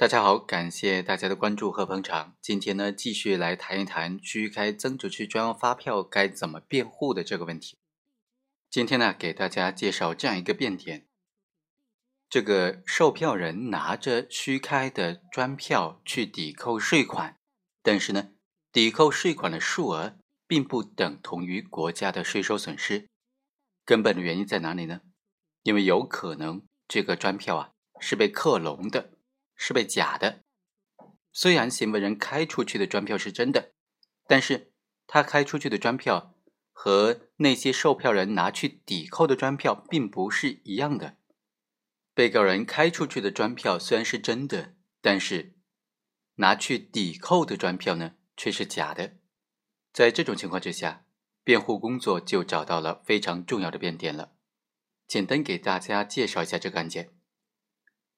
大家好，感谢大家的关注和捧场。今天呢，继续来谈一谈虚开增值税专用发票该怎么辩护的这个问题。今天呢，给大家介绍这样一个辩点：这个售票人拿着虚开的专票去抵扣税款，但是呢，抵扣税款的数额并不等同于国家的税收损失。根本的原因在哪里呢？因为有可能这个专票啊是被克隆的。是被假的。虽然行为人开出去的专票是真的，但是他开出去的专票和那些售票人拿去抵扣的专票并不是一样的。被告人开出去的专票虽然是真的，但是拿去抵扣的专票呢却是假的。在这种情况之下，辩护工作就找到了非常重要的变点了。简单给大家介绍一下这个案件。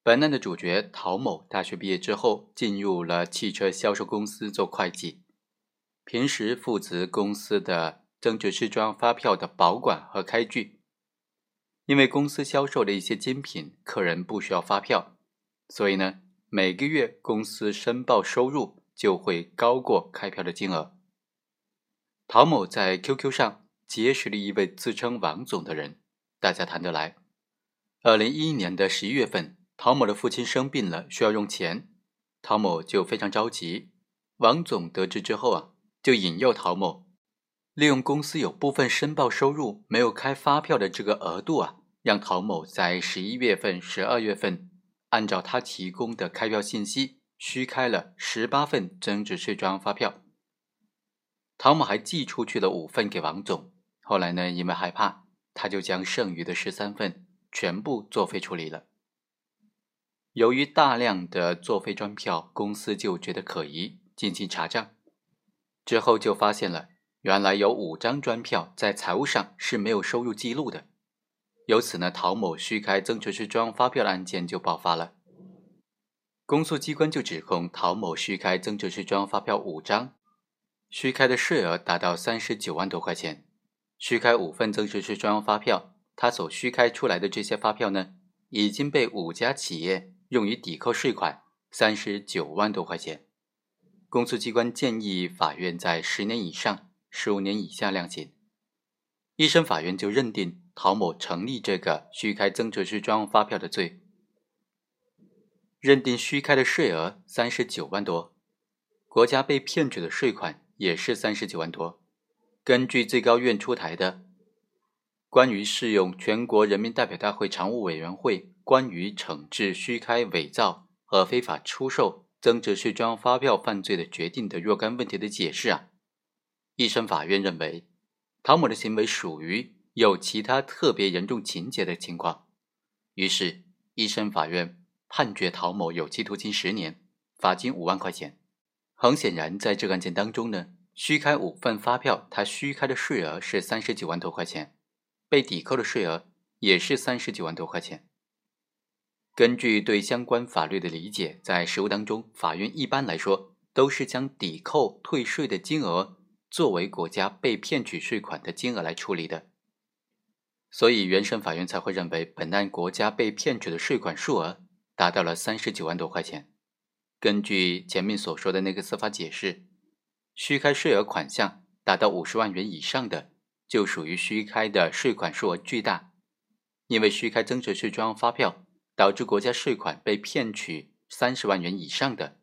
本案的主角陶某，大学毕业之后进入了汽车销售公司做会计，平时负责公司的增值税专发票的保管和开具。因为公司销售的一些精品，客人不需要发票，所以呢，每个月公司申报收入就会高过开票的金额。陶某在 QQ 上结识了一位自称王总的人，大家谈得来。二零一一年的十一月份。陶某的父亲生病了，需要用钱，陶某就非常着急。王总得知之后啊，就引诱陶某，利用公司有部分申报收入没有开发票的这个额度啊，让陶某在十一月份、十二月份，按照他提供的开票信息，虚开了十八份增值税专用发票。陶某还寄出去了五份给王总。后来呢，因为害怕，他就将剩余的十三份全部作废处理了。由于大量的作废专票，公司就觉得可疑，进行查账。之后就发现了，原来有五张专票在财务上是没有收入记录的。由此呢，陶某虚开增值税专用发票的案件就爆发了。公诉机关就指控陶某虚开增值税专用发票五张，虚开的税额达到三十九万多块钱。虚开五份增值税专用发票，他所虚开出来的这些发票呢，已经被五家企业。用于抵扣税款三十九万多块钱，公诉机关建议法院在十年以上十五年以下量刑。一审法院就认定陶某成立这个虚开增值税专用发票的罪，认定虚开的税额三十九万多，国家被骗取的税款也是三十九万多。根据最高院出台的《关于适用全国人民代表大会常务委员会》。关于惩治虚开、伪造和非法出售增值税专用发票犯罪的决定的若干问题的解释啊，一审法院认为，陶某的行为属于有其他特别严重情节的情况，于是，一审法院判决陶某有期徒刑十年，罚金五万块钱。很显然，在这个案件当中呢，虚开五份发票，他虚开的税额是三十九万多块钱，被抵扣的税额也是三十九万多块钱。根据对相关法律的理解，在实务当中，法院一般来说都是将抵扣退税的金额作为国家被骗取税款的金额来处理的，所以原审法院才会认为本案国家被骗取的税款数额达到了三十九万多块钱。根据前面所说的那个司法解释，虚开税额款项达到五十万元以上的，就属于虚开的税款数额巨大，因为虚开增值税专用发票。导致国家税款被骗取三十万元以上的，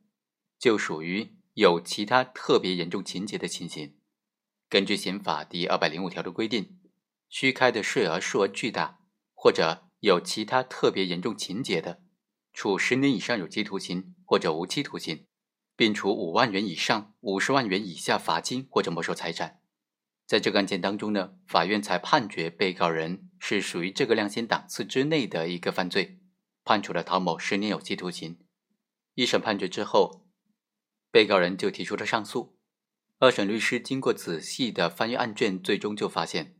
就属于有其他特别严重情节的情形。根据刑法第二百零五条的规定，虚开的税额数额巨大，或者有其他特别严重情节的，处十年以上有期徒刑或者无期徒刑，并处五万元以上五十万元以下罚金或者没收财产。在这个案件当中呢，法院才判决被告人是属于这个量刑档次之内的一个犯罪。判处了陶某十年有期徒刑。一审判决之后，被告人就提出了上诉。二审律师经过仔细的翻阅案卷，最终就发现，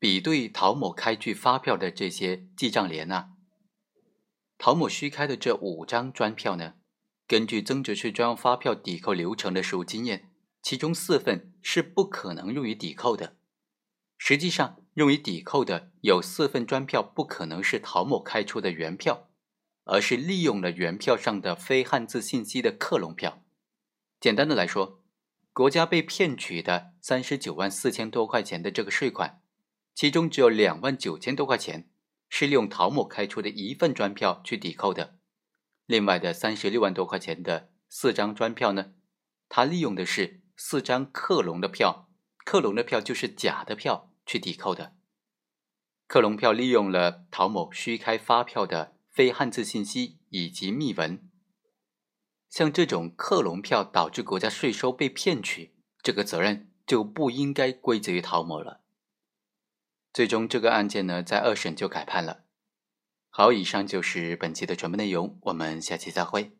比对陶某开具发票的这些记账联啊，陶某虚开的这五张专票呢，根据增值税专用发票抵扣流程的实务经验，其中四份是不可能用于抵扣的。实际上，用于抵扣的有四份专票，不可能是陶某开出的原票，而是利用了原票上的非汉字信息的克隆票。简单的来说，国家被骗取的三十九万四千多块钱的这个税款，其中只有两万九千多块钱是利用陶某开出的一份专票去抵扣的，另外的三十六万多块钱的四张专票呢，他利用的是四张克隆的票，克隆的票就是假的票去抵扣的。克隆票利用了陶某虚开发票的非汉字信息以及密文，像这种克隆票导致国家税收被骗取，这个责任就不应该归责于陶某了。最终，这个案件呢，在二审就改判了。好，以上就是本期的全部内容，我们下期再会。